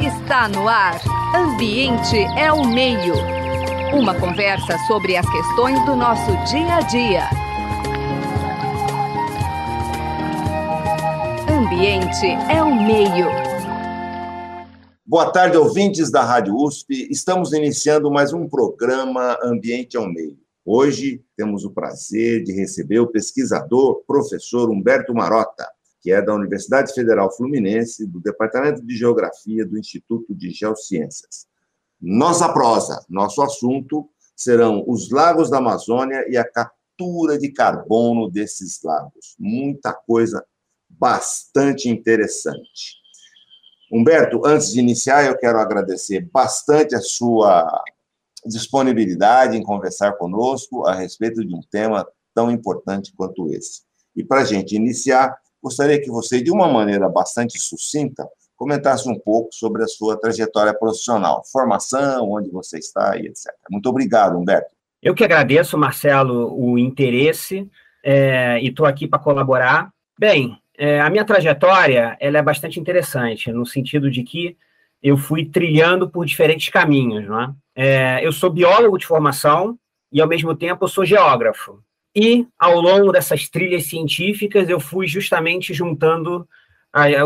Está no ar. Ambiente é o meio. Uma conversa sobre as questões do nosso dia a dia. Ambiente é o meio. Boa tarde, ouvintes da Rádio USP. Estamos iniciando mais um programa Ambiente é o Meio. Hoje temos o prazer de receber o pesquisador, professor Humberto Marota que é da Universidade Federal Fluminense, do Departamento de Geografia do Instituto de Geociências. Nossa prosa, nosso assunto serão os lagos da Amazônia e a captura de carbono desses lagos. Muita coisa bastante interessante. Humberto, antes de iniciar, eu quero agradecer bastante a sua disponibilidade em conversar conosco a respeito de um tema tão importante quanto esse. E para a gente iniciar, gostaria que você, de uma maneira bastante sucinta, comentasse um pouco sobre a sua trajetória profissional, formação, onde você está e etc. Muito obrigado, Humberto. Eu que agradeço, Marcelo, o interesse é, e estou aqui para colaborar. Bem, é, a minha trajetória ela é bastante interessante, no sentido de que eu fui trilhando por diferentes caminhos. Não é? É, eu sou biólogo de formação e, ao mesmo tempo, eu sou geógrafo. E, ao longo dessas trilhas científicas, eu fui justamente juntando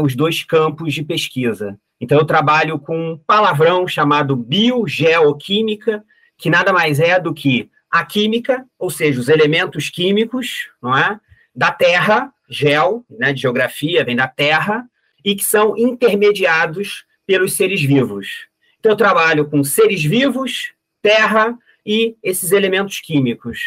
os dois campos de pesquisa. Então, eu trabalho com um palavrão chamado biogeoquímica, que nada mais é do que a química, ou seja, os elementos químicos, não é? Da Terra, gel, né, de geografia, vem da Terra, e que são intermediados pelos seres vivos. Então, eu trabalho com seres vivos, terra e esses elementos químicos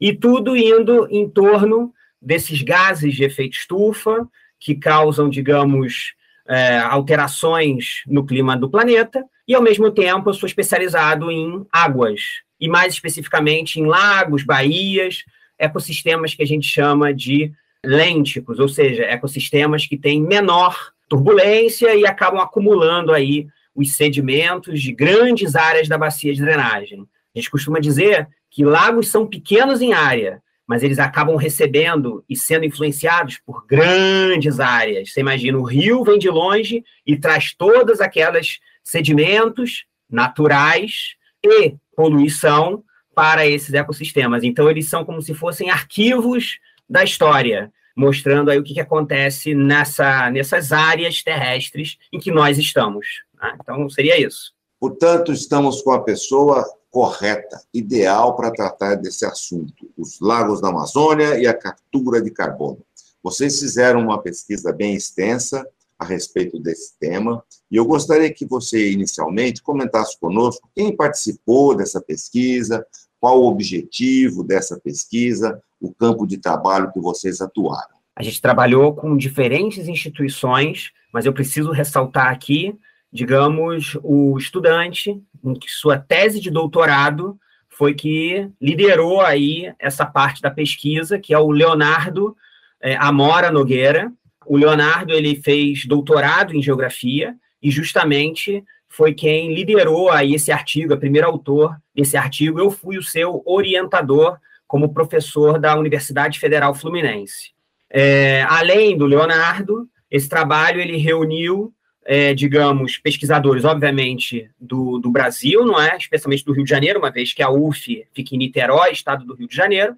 e tudo indo em torno desses gases de efeito estufa, que causam, digamos, é, alterações no clima do planeta, e ao mesmo tempo eu sou especializado em águas, e mais especificamente em lagos, baías, ecossistemas que a gente chama de lênticos, ou seja, ecossistemas que têm menor turbulência e acabam acumulando aí os sedimentos de grandes áreas da bacia de drenagem. A gente costuma dizer que lagos são pequenos em área, mas eles acabam recebendo e sendo influenciados por grandes áreas. Você imagina, o rio vem de longe e traz todas aquelas sedimentos naturais e poluição para esses ecossistemas. Então, eles são como se fossem arquivos da história, mostrando aí o que, que acontece nessa, nessas áreas terrestres em que nós estamos. Né? Então, seria isso. Portanto, estamos com a pessoa correta, ideal para tratar desse assunto, os lagos da Amazônia e a captura de carbono. Vocês fizeram uma pesquisa bem extensa a respeito desse tema, e eu gostaria que você, inicialmente, comentasse conosco quem participou dessa pesquisa, qual o objetivo dessa pesquisa, o campo de trabalho que vocês atuaram. A gente trabalhou com diferentes instituições, mas eu preciso ressaltar aqui digamos, o estudante, em que sua tese de doutorado foi que liderou aí essa parte da pesquisa, que é o Leonardo é, Amora Nogueira. O Leonardo ele fez doutorado em geografia e justamente foi quem liderou aí esse artigo, o primeiro autor desse artigo. Eu fui o seu orientador como professor da Universidade Federal Fluminense. É, além do Leonardo, esse trabalho ele reuniu é, digamos, pesquisadores, obviamente, do, do Brasil, não é? Especialmente do Rio de Janeiro, uma vez que a UF fica em Niterói, estado do Rio de Janeiro,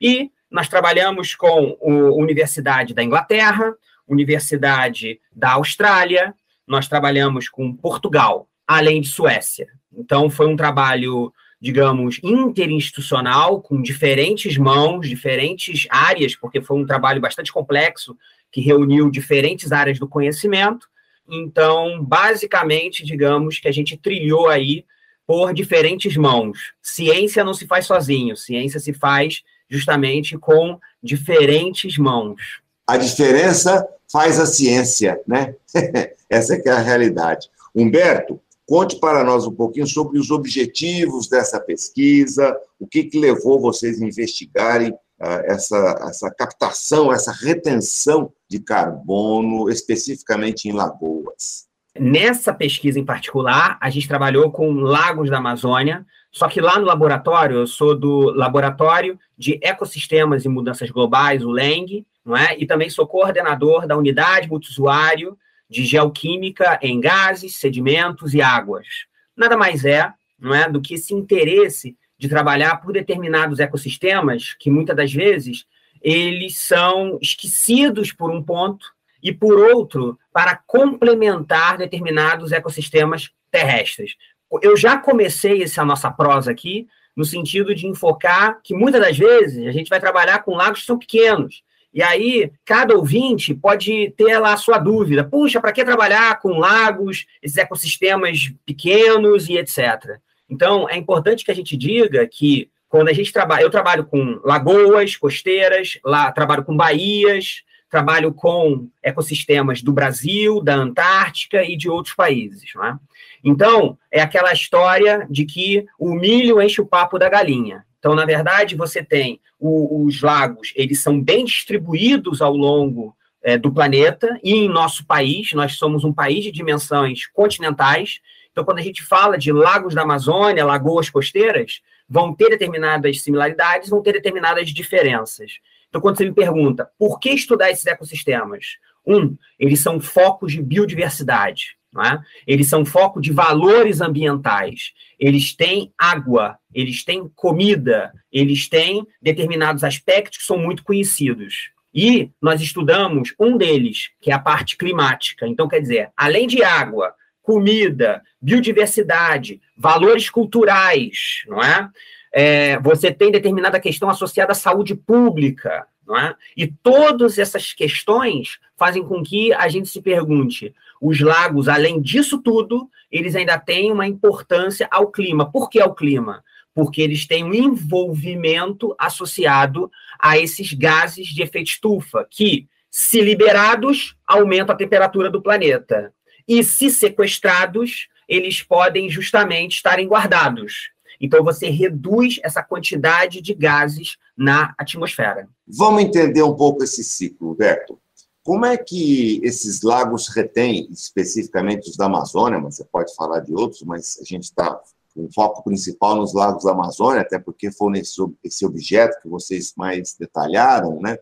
e nós trabalhamos com a Universidade da Inglaterra, Universidade da Austrália, nós trabalhamos com Portugal, além de Suécia. Então, foi um trabalho, digamos, interinstitucional, com diferentes mãos, diferentes áreas, porque foi um trabalho bastante complexo, que reuniu diferentes áreas do conhecimento, então, basicamente, digamos que a gente trilhou aí por diferentes mãos. Ciência não se faz sozinho, ciência se faz justamente com diferentes mãos. A diferença faz a ciência, né? Essa é é a realidade. Humberto, conte para nós um pouquinho sobre os objetivos dessa pesquisa, o que, que levou vocês a investigarem essa, essa captação, essa retenção de carbono, especificamente em lagoas? Nessa pesquisa em particular, a gente trabalhou com lagos da Amazônia, só que lá no laboratório, eu sou do Laboratório de Ecossistemas e Mudanças Globais, o LENG, não é? e também sou coordenador da Unidade Multiusuário de geoquímica em gases, sedimentos e águas. Nada mais é, não é, do que esse interesse de trabalhar por determinados ecossistemas que muitas das vezes eles são esquecidos por um ponto e por outro para complementar determinados ecossistemas terrestres. Eu já comecei essa nossa prosa aqui no sentido de enfocar que muitas das vezes a gente vai trabalhar com lagos que são pequenos. E aí, cada ouvinte pode ter lá a sua dúvida. Puxa, para que trabalhar com lagos, esses ecossistemas pequenos e etc. Então, é importante que a gente diga que quando a gente trabalha, eu trabalho com lagoas costeiras, lá trabalho com baías, trabalho com ecossistemas do Brasil, da Antártica e de outros países. É? Então, é aquela história de que o milho enche o papo da galinha. Então, na verdade, você tem o, os lagos, eles são bem distribuídos ao longo é, do planeta e em nosso país, nós somos um país de dimensões continentais. Então, quando a gente fala de lagos da Amazônia, lagoas costeiras, vão ter determinadas similaridades, vão ter determinadas diferenças. Então, quando você me pergunta por que estudar esses ecossistemas, um, eles são focos de biodiversidade. É? Eles são foco de valores ambientais. Eles têm água, eles têm comida, eles têm determinados aspectos que são muito conhecidos. E nós estudamos um deles, que é a parte climática. Então, quer dizer, além de água, comida, biodiversidade, valores culturais, não é? é você tem determinada questão associada à saúde pública, não é? E todas essas questões fazem com que a gente se pergunte: os lagos, além disso tudo, eles ainda têm uma importância ao clima. Por que ao clima? Porque eles têm um envolvimento associado a esses gases de efeito estufa, que, se liberados, aumentam a temperatura do planeta. E, se sequestrados, eles podem justamente estarem guardados. Então, você reduz essa quantidade de gases na atmosfera. Vamos entender um pouco esse ciclo, Berto. Como é que esses lagos retêm, especificamente os da Amazônia, mas você pode falar de outros, mas a gente está com foco principal nos lagos da Amazônia, até porque foi nesse esse objeto que vocês mais detalharam, né?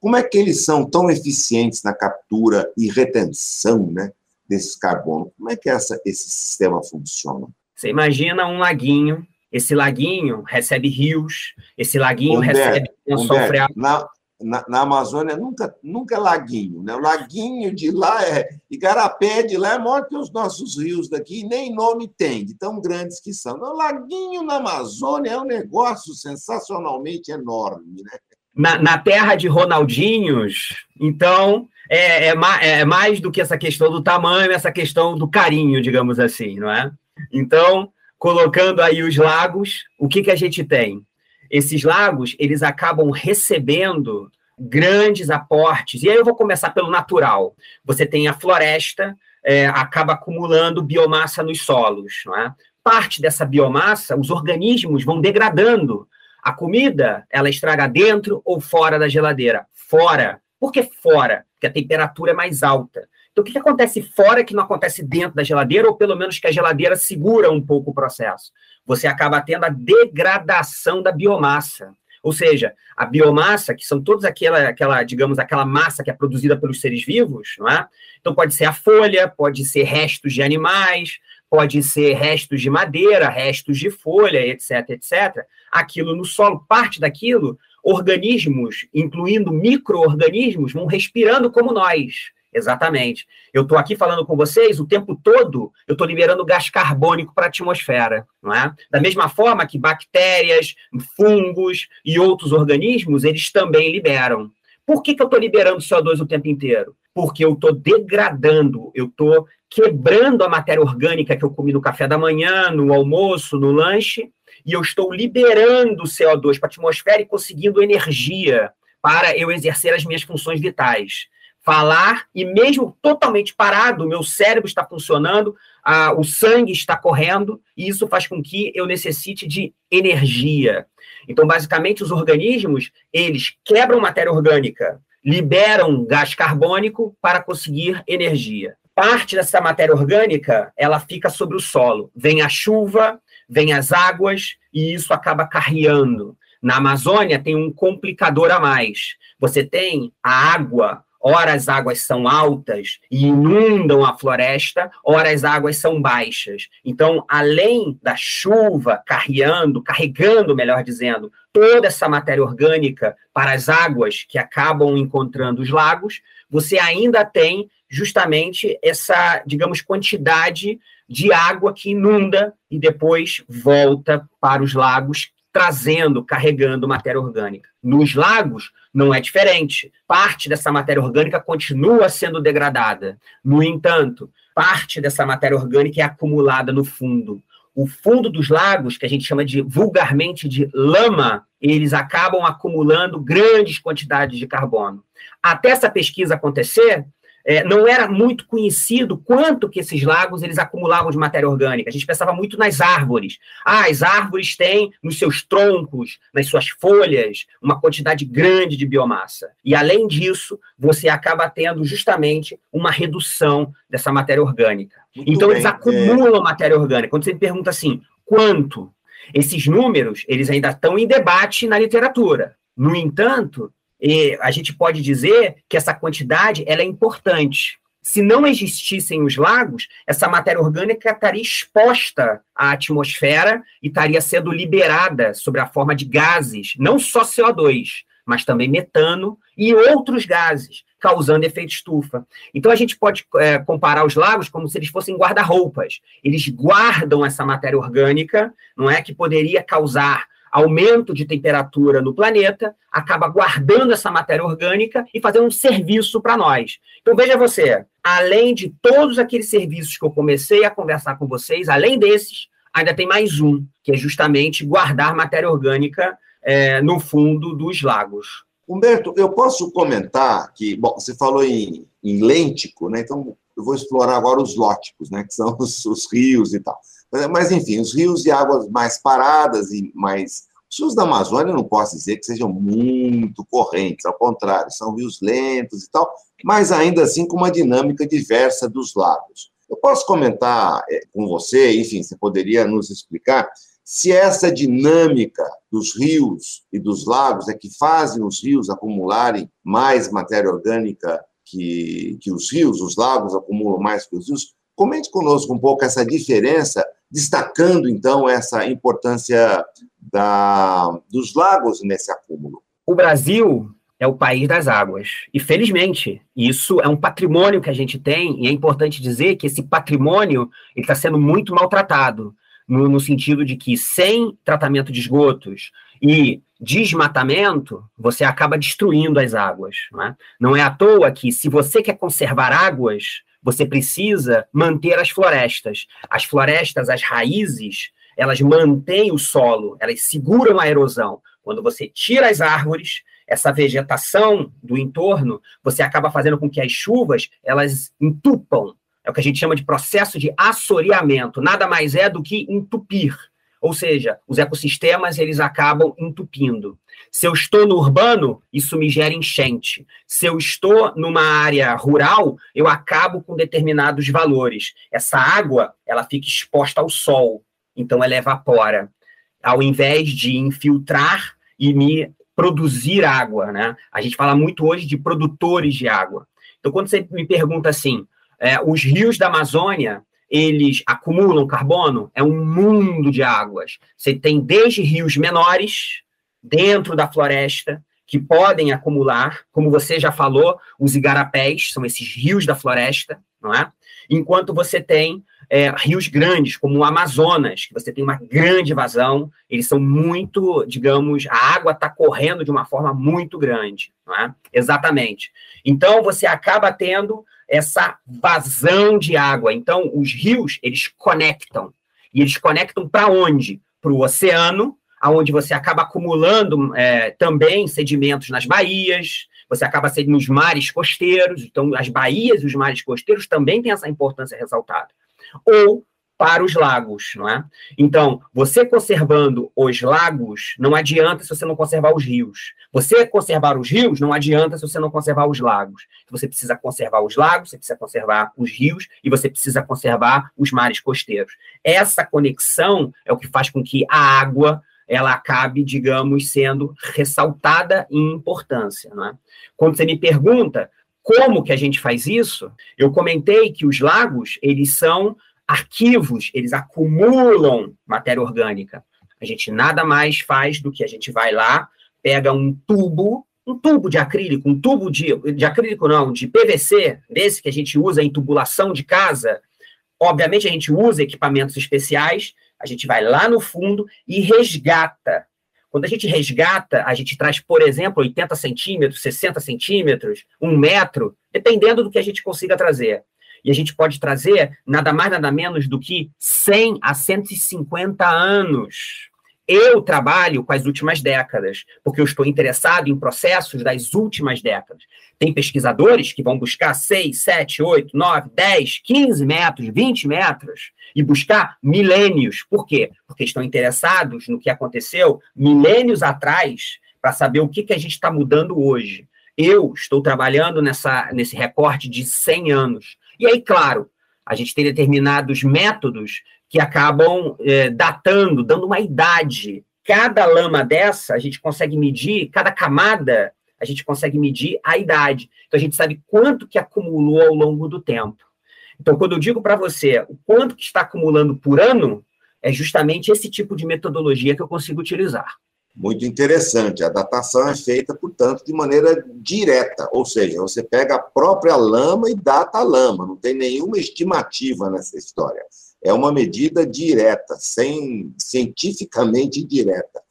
Como é que eles são tão eficientes na captura e retenção, né, desses carbono? Como é que essa, esse sistema funciona? Você imagina um laguinho esse laguinho recebe rios, esse laguinho Humberto, recebe sofre na, na, na, Amazônia nunca, nunca é laguinho, né? O laguinho de lá é. Igarapé de lá é maior que os nossos rios daqui, nem nome tem, de tão grandes que são. O laguinho na Amazônia é um negócio sensacionalmente enorme, né? Na, na terra de Ronaldinhos, então, é, é, é mais do que essa questão do tamanho, essa questão do carinho, digamos assim, não é? Então, colocando aí os lagos, o que, que a gente tem? Esses lagos, eles acabam recebendo grandes aportes. E aí eu vou começar pelo natural. Você tem a floresta, é, acaba acumulando biomassa nos solos. Não é? Parte dessa biomassa, os organismos vão degradando. A comida, ela estraga dentro ou fora da geladeira? Fora. Por que fora? Porque a temperatura é mais alta. Então, o que, que acontece fora que não acontece dentro da geladeira, ou pelo menos que a geladeira segura um pouco o processo? Você acaba tendo a degradação da biomassa. Ou seja, a biomassa, que são todas aquela, aquela, digamos, aquela massa que é produzida pelos seres vivos, não é? Então pode ser a folha, pode ser restos de animais, pode ser restos de madeira, restos de folha, etc, etc. Aquilo no solo, parte daquilo, organismos, incluindo micro-organismos, vão respirando como nós. Exatamente. Eu estou aqui falando com vocês o tempo todo, eu estou liberando gás carbônico para a atmosfera, não é? Da mesma forma que bactérias, fungos e outros organismos, eles também liberam. Por que, que eu estou liberando CO2 o tempo inteiro? Porque eu estou degradando, eu estou quebrando a matéria orgânica que eu comi no café da manhã, no almoço, no lanche, e eu estou liberando CO2 para a atmosfera e conseguindo energia para eu exercer as minhas funções vitais falar e mesmo totalmente parado, meu cérebro está funcionando, a, o sangue está correndo e isso faz com que eu necessite de energia. Então, basicamente, os organismos eles quebram matéria orgânica, liberam gás carbônico para conseguir energia. Parte dessa matéria orgânica ela fica sobre o solo. Vem a chuva, vem as águas e isso acaba carreando. Na Amazônia tem um complicador a mais. Você tem a água ora as águas são altas e inundam a floresta, ora as águas são baixas. Então, além da chuva carreando, carregando, melhor dizendo, toda essa matéria orgânica para as águas que acabam encontrando os lagos, você ainda tem justamente essa, digamos, quantidade de água que inunda e depois volta para os lagos, trazendo, carregando matéria orgânica. Nos lagos, não é diferente. Parte dessa matéria orgânica continua sendo degradada. No entanto, parte dessa matéria orgânica é acumulada no fundo. O fundo dos lagos, que a gente chama de vulgarmente de lama, eles acabam acumulando grandes quantidades de carbono. Até essa pesquisa acontecer, é, não era muito conhecido quanto que esses lagos eles acumulavam de matéria orgânica. A gente pensava muito nas árvores. Ah, as árvores têm nos seus troncos, nas suas folhas, uma quantidade grande de biomassa. E além disso, você acaba tendo justamente uma redução dessa matéria orgânica. Muito então bem, eles acumulam é... matéria orgânica. Quando você me pergunta assim, quanto? Esses números, eles ainda estão em debate na literatura. No entanto, e a gente pode dizer que essa quantidade ela é importante. Se não existissem os lagos, essa matéria orgânica estaria exposta à atmosfera e estaria sendo liberada sob a forma de gases, não só CO2, mas também metano e outros gases, causando efeito estufa. Então a gente pode é, comparar os lagos como se eles fossem guarda-roupas. Eles guardam essa matéria orgânica, não é que poderia causar aumento de temperatura no planeta, acaba guardando essa matéria orgânica e fazendo um serviço para nós. Então, veja você, além de todos aqueles serviços que eu comecei a conversar com vocês, além desses, ainda tem mais um, que é justamente guardar matéria orgânica é, no fundo dos lagos. Humberto, eu posso comentar que, bom, você falou em, em lêntico, né? Então, eu vou explorar agora os lóticos, né? Que são os, os rios e tal. Mas, enfim, os rios e águas mais paradas e mais. Os rios da Amazônia não posso dizer que sejam muito correntes, ao contrário, são rios lentos e tal, mas ainda assim com uma dinâmica diversa dos lagos. Eu posso comentar eh, com você, enfim, você poderia nos explicar se essa dinâmica dos rios e dos lagos é que fazem os rios acumularem mais matéria orgânica que, que os rios, os lagos acumulam mais que os rios. Comente conosco um pouco essa diferença destacando então essa importância da, dos lagos nesse acúmulo. O Brasil é o país das águas. E, felizmente, isso é um patrimônio que a gente tem, e é importante dizer que esse patrimônio está sendo muito maltratado, no, no sentido de que, sem tratamento de esgotos e desmatamento, você acaba destruindo as águas. Não é, não é à toa que, se você quer conservar águas, você precisa manter as florestas. As florestas, as raízes, elas mantêm o solo, elas seguram a erosão. Quando você tira as árvores, essa vegetação do entorno, você acaba fazendo com que as chuvas elas entupam. É o que a gente chama de processo de assoreamento. Nada mais é do que entupir. Ou seja, os ecossistemas eles acabam entupindo. Se eu estou no urbano, isso me gera enchente. Se eu estou numa área rural, eu acabo com determinados valores. Essa água, ela fica exposta ao sol, então ela evapora. Ao invés de infiltrar e me produzir água, né? A gente fala muito hoje de produtores de água. Então, quando você me pergunta assim, é, os rios da Amazônia, eles acumulam carbono? É um mundo de águas. Você tem desde rios menores, dentro da floresta que podem acumular, como você já falou, os igarapés, são esses rios da floresta, não é? Enquanto você tem é, rios grandes, como o Amazonas, que você tem uma grande vazão, eles são muito, digamos, a água está correndo de uma forma muito grande, não é? Exatamente. Então, você acaba tendo essa vazão de água. Então, os rios, eles conectam. E eles conectam para onde? Para o oceano, aonde você acaba acumulando é, também sedimentos nas baías, você acaba sendo nos mares costeiros, então as baías e os mares costeiros também têm essa importância ressaltada. Ou para os lagos, não é? Então, você conservando os lagos, não adianta se você não conservar os rios. Você conservar os rios, não adianta se você não conservar os lagos. Você precisa conservar os lagos, você precisa conservar os rios e você precisa conservar os mares costeiros. Essa conexão é o que faz com que a água ela acabe, digamos, sendo ressaltada em importância. Não é? Quando você me pergunta Como que a gente faz isso? Eu comentei que os lagos, eles são arquivos, eles acumulam matéria orgânica. A gente nada mais faz do que a gente vai lá, pega um tubo, um tubo de acrílico, um tubo de, de acrílico não, de PVC, desse que a gente usa em tubulação de casa. Obviamente a gente usa equipamentos especiais, a gente vai lá no fundo e resgata quando a gente resgata, a gente traz, por exemplo, 80 centímetros, 60 centímetros, um metro, dependendo do que a gente consiga trazer. E a gente pode trazer nada mais, nada menos do que 100 a 150 anos. Eu trabalho com as últimas décadas, porque eu estou interessado em processos das últimas décadas. Tem pesquisadores que vão buscar 6, 7, 8, 9, 10, 15 metros, 20 metros e buscar milênios. Por quê? Porque estão interessados no que aconteceu milênios atrás para saber o que, que a gente está mudando hoje. Eu estou trabalhando nessa, nesse recorte de 100 anos. E aí, claro, a gente tem determinados métodos que acabam é, datando, dando uma idade. Cada lama dessa, a gente consegue medir, cada camada, a gente consegue medir a idade. Então, a gente sabe quanto que acumulou ao longo do tempo. Então, quando eu digo para você o quanto que está acumulando por ano, é justamente esse tipo de metodologia que eu consigo utilizar. Muito interessante. A datação é feita, portanto, de maneira direta, ou seja, você pega a própria lama e data a lama, não tem nenhuma estimativa nessa história é uma medida direta, sem cientificamente direta.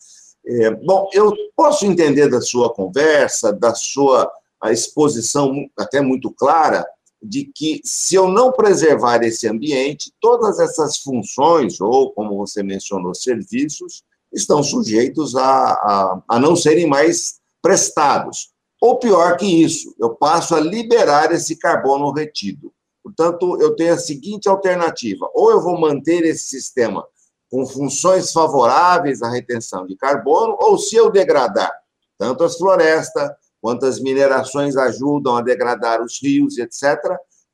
É, bom, eu posso entender da sua conversa, da sua exposição até muito clara, de que se eu não preservar esse ambiente, todas essas funções, ou como você mencionou, serviços, estão sujeitos a, a, a não serem mais prestados. Ou pior que isso, eu passo a liberar esse carbono retido. Portanto, eu tenho a seguinte alternativa: ou eu vou manter esse sistema com funções favoráveis à retenção de carbono, ou se eu degradar tanto as florestas quanto as minerações ajudam a degradar os rios, etc.,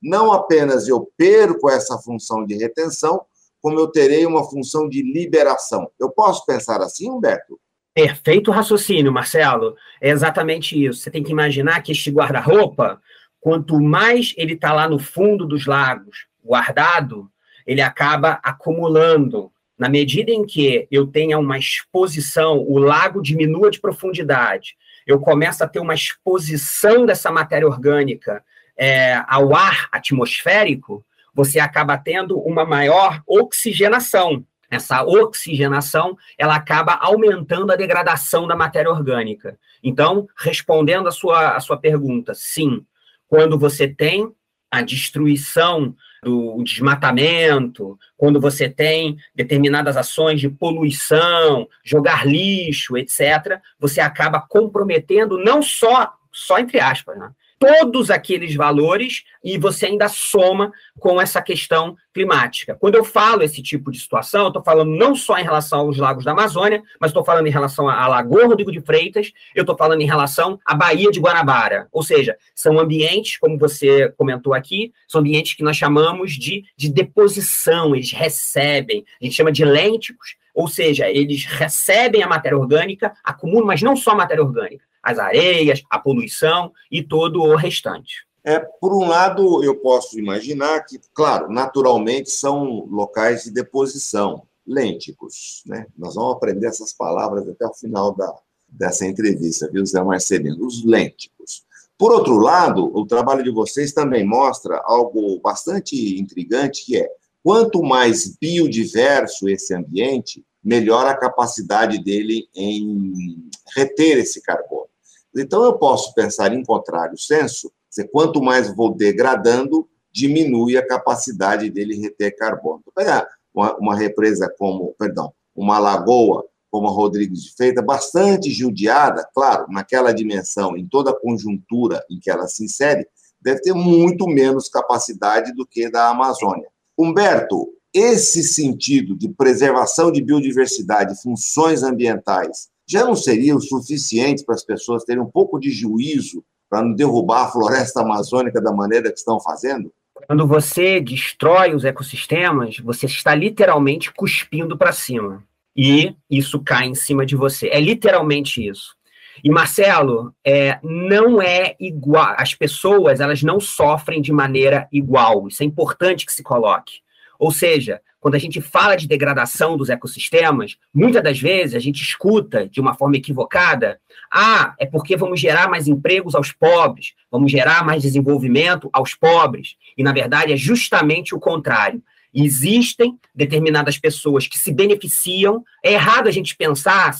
não apenas eu perco essa função de retenção, como eu terei uma função de liberação. Eu posso pensar assim, Humberto? Perfeito raciocínio, Marcelo. É exatamente isso. Você tem que imaginar que este guarda-roupa, quanto mais ele está lá no fundo dos lagos, guardado, ele acaba acumulando. Na medida em que eu tenha uma exposição, o lago diminua de profundidade, eu começo a ter uma exposição dessa matéria orgânica é, ao ar atmosférico, você acaba tendo uma maior oxigenação. Essa oxigenação, ela acaba aumentando a degradação da matéria orgânica. Então, respondendo a sua, a sua pergunta, sim, quando você tem a destruição do desmatamento, quando você tem determinadas ações de poluição, jogar lixo, etc., você acaba comprometendo não só, só entre aspas, né? Todos aqueles valores e você ainda soma com essa questão climática. Quando eu falo esse tipo de situação, estou falando não só em relação aos lagos da Amazônia, mas estou falando em relação à Lagoa Rodrigo de Freitas, eu estou falando em relação à Baía de Guanabara. Ou seja, são ambientes, como você comentou aqui, são ambientes que nós chamamos de, de deposição, eles recebem, a gente chama de lênticos, ou seja, eles recebem a matéria orgânica, acumulam, mas não só a matéria orgânica, as areias, a poluição e todo o restante. É, por um lado, eu posso imaginar que, claro, naturalmente são locais de deposição, lênticos. Né? Nós vamos aprender essas palavras até o final da, dessa entrevista, viu, Zé Marcelino? Os lênticos. Por outro lado, o trabalho de vocês também mostra algo bastante intrigante, que é quanto mais biodiverso esse ambiente, melhor a capacidade dele em reter esse carbono. Então, eu posso pensar em contrário senso, se quanto mais vou degradando, diminui a capacidade dele reter carbono. Pegar uma, uma represa como, perdão, uma lagoa como a Rodrigues de Feita, bastante judiada, claro, naquela dimensão, em toda a conjuntura em que ela se insere, deve ter muito menos capacidade do que da Amazônia. Humberto, esse sentido de preservação de biodiversidade, funções ambientais, já não seria o suficiente para as pessoas terem um pouco de juízo para não derrubar a floresta amazônica da maneira que estão fazendo? Quando você destrói os ecossistemas, você está literalmente cuspindo para cima. E isso cai em cima de você. É literalmente isso. E Marcelo, é, não é igual. As pessoas elas não sofrem de maneira igual. Isso é importante que se coloque. Ou seja, quando a gente fala de degradação dos ecossistemas, muitas das vezes a gente escuta de uma forma equivocada: ah, é porque vamos gerar mais empregos aos pobres, vamos gerar mais desenvolvimento aos pobres. E na verdade é justamente o contrário. Existem determinadas pessoas que se beneficiam. É errado a gente pensar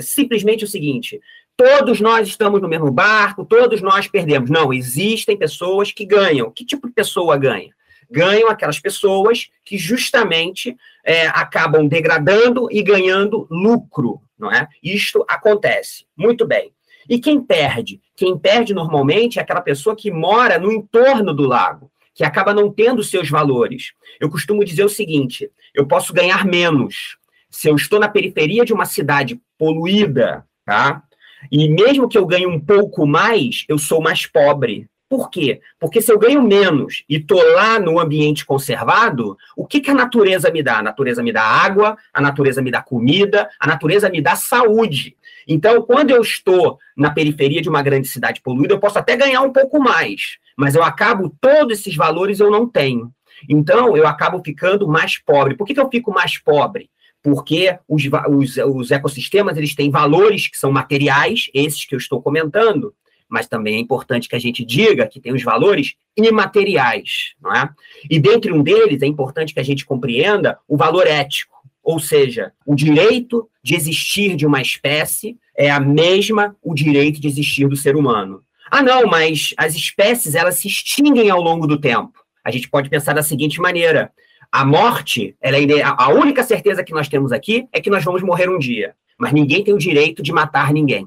simplesmente o seguinte: todos nós estamos no mesmo barco, todos nós perdemos. Não, existem pessoas que ganham. Que tipo de pessoa ganha? Ganham aquelas pessoas que justamente é, acabam degradando e ganhando lucro, não é? Isto acontece. Muito bem. E quem perde? Quem perde normalmente é aquela pessoa que mora no entorno do lago, que acaba não tendo seus valores. Eu costumo dizer o seguinte: eu posso ganhar menos se eu estou na periferia de uma cidade poluída, tá? E mesmo que eu ganhe um pouco mais, eu sou mais pobre. Por quê? Porque se eu ganho menos e estou lá no ambiente conservado, o que, que a natureza me dá? A natureza me dá água, a natureza me dá comida, a natureza me dá saúde. Então, quando eu estou na periferia de uma grande cidade poluída, eu posso até ganhar um pouco mais, mas eu acabo, todos esses valores eu não tenho. Então, eu acabo ficando mais pobre. Por que, que eu fico mais pobre? porque os, os, os ecossistemas eles têm valores que são materiais, esses que eu estou comentando, mas também é importante que a gente diga que tem os valores imateriais, não é? E dentre um deles é importante que a gente compreenda o valor ético, ou seja, o direito de existir de uma espécie é a mesma o direito de existir do ser humano. Ah, não, mas as espécies elas se extinguem ao longo do tempo. A gente pode pensar da seguinte maneira: a morte, ela é a única certeza que nós temos aqui é que nós vamos morrer um dia, mas ninguém tem o direito de matar ninguém.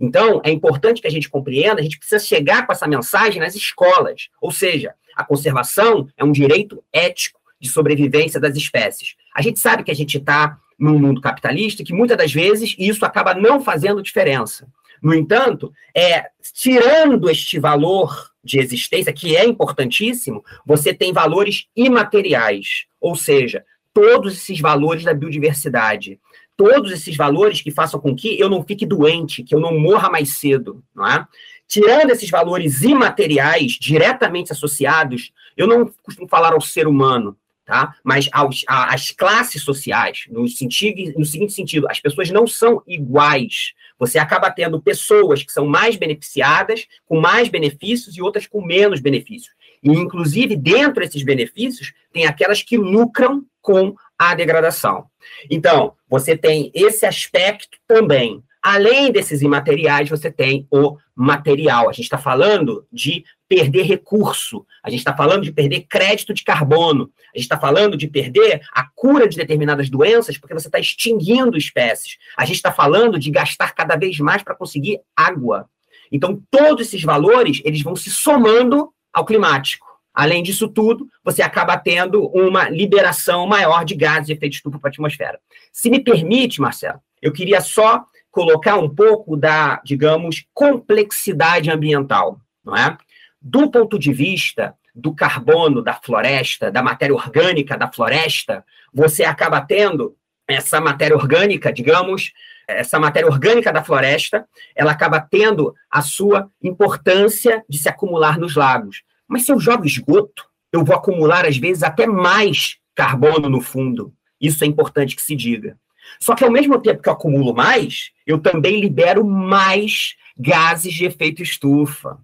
Então, é importante que a gente compreenda, a gente precisa chegar com essa mensagem nas escolas. Ou seja, a conservação é um direito ético de sobrevivência das espécies. A gente sabe que a gente está num mundo capitalista que muitas das vezes isso acaba não fazendo diferença. No entanto, é tirando este valor de existência, que é importantíssimo, você tem valores imateriais, ou seja, todos esses valores da biodiversidade, todos esses valores que façam com que eu não fique doente, que eu não morra mais cedo, não é? Tirando esses valores imateriais diretamente associados, eu não costumo falar ao ser humano, tá? Mas aos, às classes sociais, no, sentido, no seguinte sentido, as pessoas não são iguais. Você acaba tendo pessoas que são mais beneficiadas, com mais benefícios, e outras com menos benefícios. E, inclusive, dentro desses benefícios, tem aquelas que lucram com a degradação. Então, você tem esse aspecto também. Além desses imateriais, você tem o material. A gente está falando de perder recurso, a gente está falando de perder crédito de carbono, a gente está falando de perder a cura de determinadas doenças, porque você está extinguindo espécies. A gente está falando de gastar cada vez mais para conseguir água. Então, todos esses valores, eles vão se somando ao climático. Além disso tudo, você acaba tendo uma liberação maior de gases de efeito estufa para a atmosfera. Se me permite, Marcelo, eu queria só colocar um pouco da, digamos, complexidade ambiental, não é? do ponto de vista do carbono da floresta, da matéria orgânica da floresta, você acaba tendo essa matéria orgânica, digamos, essa matéria orgânica da floresta, ela acaba tendo a sua importância de se acumular nos lagos. Mas se eu jogo esgoto, eu vou acumular, às vezes, até mais carbono no fundo. Isso é importante que se diga. Só que, ao mesmo tempo que eu acumulo mais, eu também libero mais gases de efeito estufa.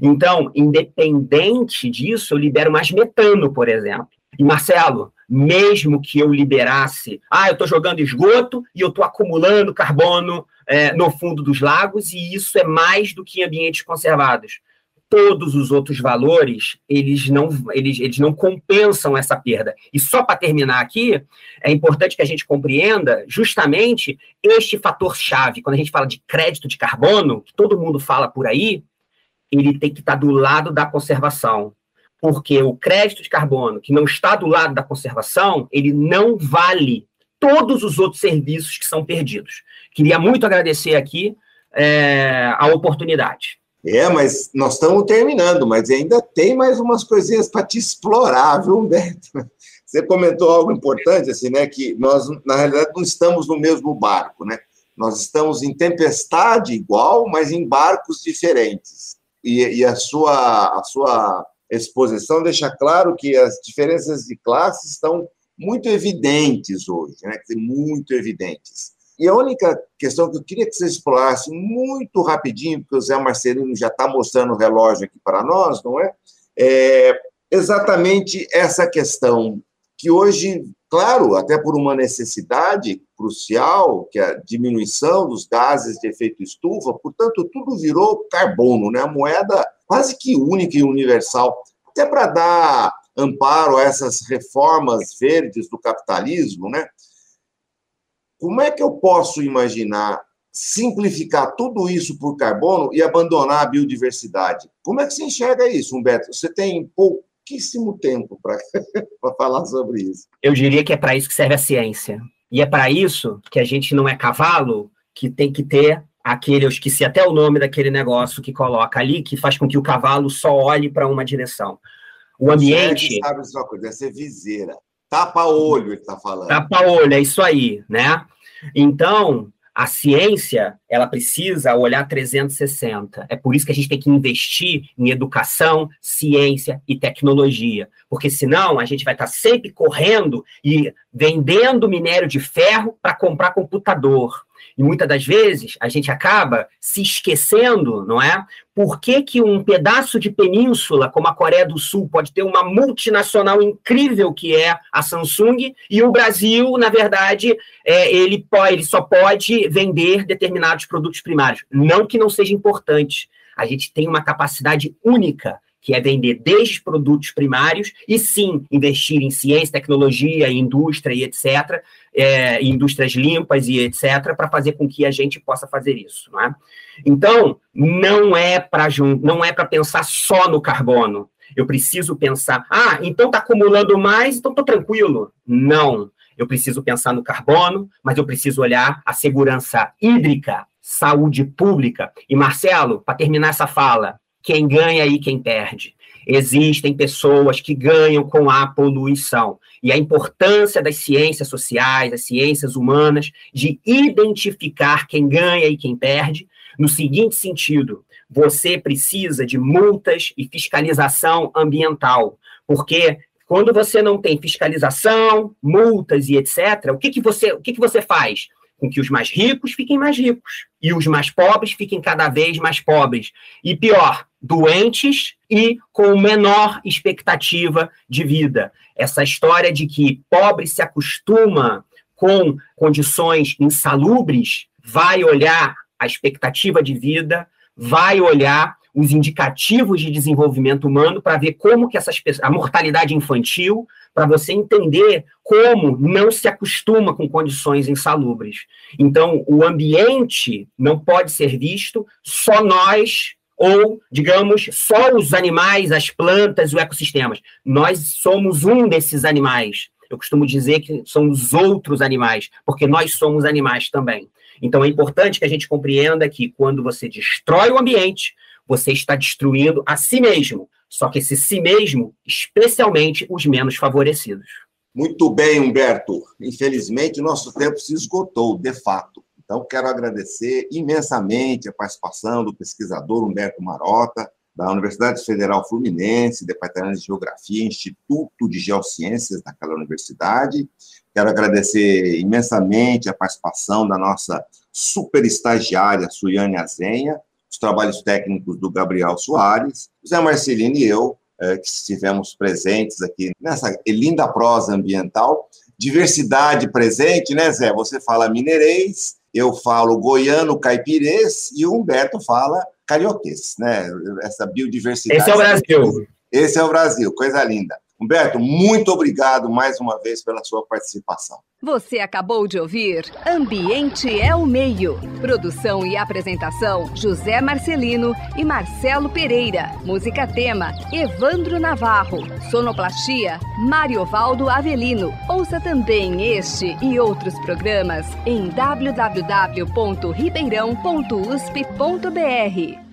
Então, independente disso, eu libero mais metano, por exemplo. E, Marcelo, mesmo que eu liberasse, ah, eu estou jogando esgoto e eu estou acumulando carbono é, no fundo dos lagos, e isso é mais do que em ambientes conservados. Todos os outros valores, eles não, eles, eles não compensam essa perda. E só para terminar aqui, é importante que a gente compreenda justamente este fator-chave. Quando a gente fala de crédito de carbono, que todo mundo fala por aí, ele tem que estar do lado da conservação. Porque o crédito de carbono que não está do lado da conservação, ele não vale todos os outros serviços que são perdidos. Queria muito agradecer aqui é, a oportunidade. É, mas nós estamos terminando, mas ainda tem mais umas coisinhas para te explorar, viu, Humberto? Você comentou algo importante, assim, né? Que nós, na realidade, não estamos no mesmo barco, né? Nós estamos em tempestade igual, mas em barcos diferentes. E, e a, sua, a sua exposição deixa claro que as diferenças de classe estão muito evidentes hoje, né? muito evidentes. E a única questão que eu queria que você explorasse muito rapidinho, porque o Zé Marcelino já está mostrando o relógio aqui para nós, não é? É exatamente essa questão que hoje, claro, até por uma necessidade crucial, que é a diminuição dos gases de efeito estufa, portanto, tudo virou carbono, né? A moeda quase que única e universal, até para dar amparo a essas reformas verdes do capitalismo, né? Como é que eu posso imaginar simplificar tudo isso por carbono e abandonar a biodiversidade? Como é que você enxerga isso, Humberto? Você tem pouquíssimo tempo para falar sobre isso. Eu diria que é para isso que serve a ciência. E é para isso que a gente não é cavalo, que tem que ter aquele, eu esqueci até o nome daquele negócio que coloca ali, que faz com que o cavalo só olhe para uma direção. O ambiente. Sabe uma coisa, deve ser viseira. Tapa-olho, ele está falando. Tapa-olho, é isso aí, né? Então, a ciência, ela precisa olhar 360. É por isso que a gente tem que investir em educação, ciência e tecnologia. Porque senão a gente vai estar sempre correndo e vendendo minério de ferro para comprar computador. E muitas das vezes a gente acaba se esquecendo, não é? Por que, que um pedaço de península, como a Coreia do Sul, pode ter uma multinacional incrível que é a Samsung, e o Brasil, na verdade, é, ele, pode, ele só pode vender determinados produtos primários. Não que não seja importante. A gente tem uma capacidade única que é vender desde produtos primários e sim investir em ciência, tecnologia, indústria e etc., é, indústrias limpas e etc., para fazer com que a gente possa fazer isso. Não é? Então, não é para não é para pensar só no carbono. Eu preciso pensar, ah, então está acumulando mais, então estou tranquilo. Não. Eu preciso pensar no carbono, mas eu preciso olhar a segurança hídrica, saúde pública. E, Marcelo, para terminar essa fala, quem ganha e quem perde. Existem pessoas que ganham com a poluição. E a importância das ciências sociais, das ciências humanas, de identificar quem ganha e quem perde, no seguinte sentido: você precisa de multas e fiscalização ambiental, porque quando você não tem fiscalização, multas e etc., o que, que, você, o que, que você faz? com que os mais ricos fiquem mais ricos e os mais pobres fiquem cada vez mais pobres. E pior, doentes e com menor expectativa de vida. Essa história de que pobre se acostuma com condições insalubres vai olhar a expectativa de vida, vai olhar os indicativos de desenvolvimento humano para ver como que essas a mortalidade infantil, para você entender como não se acostuma com condições insalubres. Então, o ambiente não pode ser visto só nós ou, digamos, só os animais, as plantas, os ecossistemas. Nós somos um desses animais. Eu costumo dizer que são os outros animais, porque nós somos animais também. Então é importante que a gente compreenda que quando você destrói o ambiente, você está destruindo a si mesmo. Só que esse si mesmo, especialmente os menos favorecidos. Muito bem, Humberto. Infelizmente, nosso tempo se esgotou, de fato. Então, quero agradecer imensamente a participação do pesquisador Humberto Marota, da Universidade Federal Fluminense, Departamento de Geografia, Instituto de Geociências daquela universidade. Quero agradecer imensamente a participação da nossa super estagiária, Suiane Azenha, os trabalhos técnicos do Gabriel Soares, Zé Marcelino e eu, é, que estivemos presentes aqui nessa linda prosa ambiental. Diversidade presente, né, Zé? Você fala mineirês, eu falo goiano caipirês e o Humberto fala carioquês, né? Essa biodiversidade. Esse é o Brasil. Esse é o Brasil, coisa linda. Humberto, muito obrigado mais uma vez pela sua participação. Você acabou de ouvir Ambiente é o Meio. Produção e apresentação: José Marcelino e Marcelo Pereira. Música tema: Evandro Navarro. Sonoplastia: Mariovaldo Avelino. Ouça também este e outros programas em www.ribeirão.usp.br.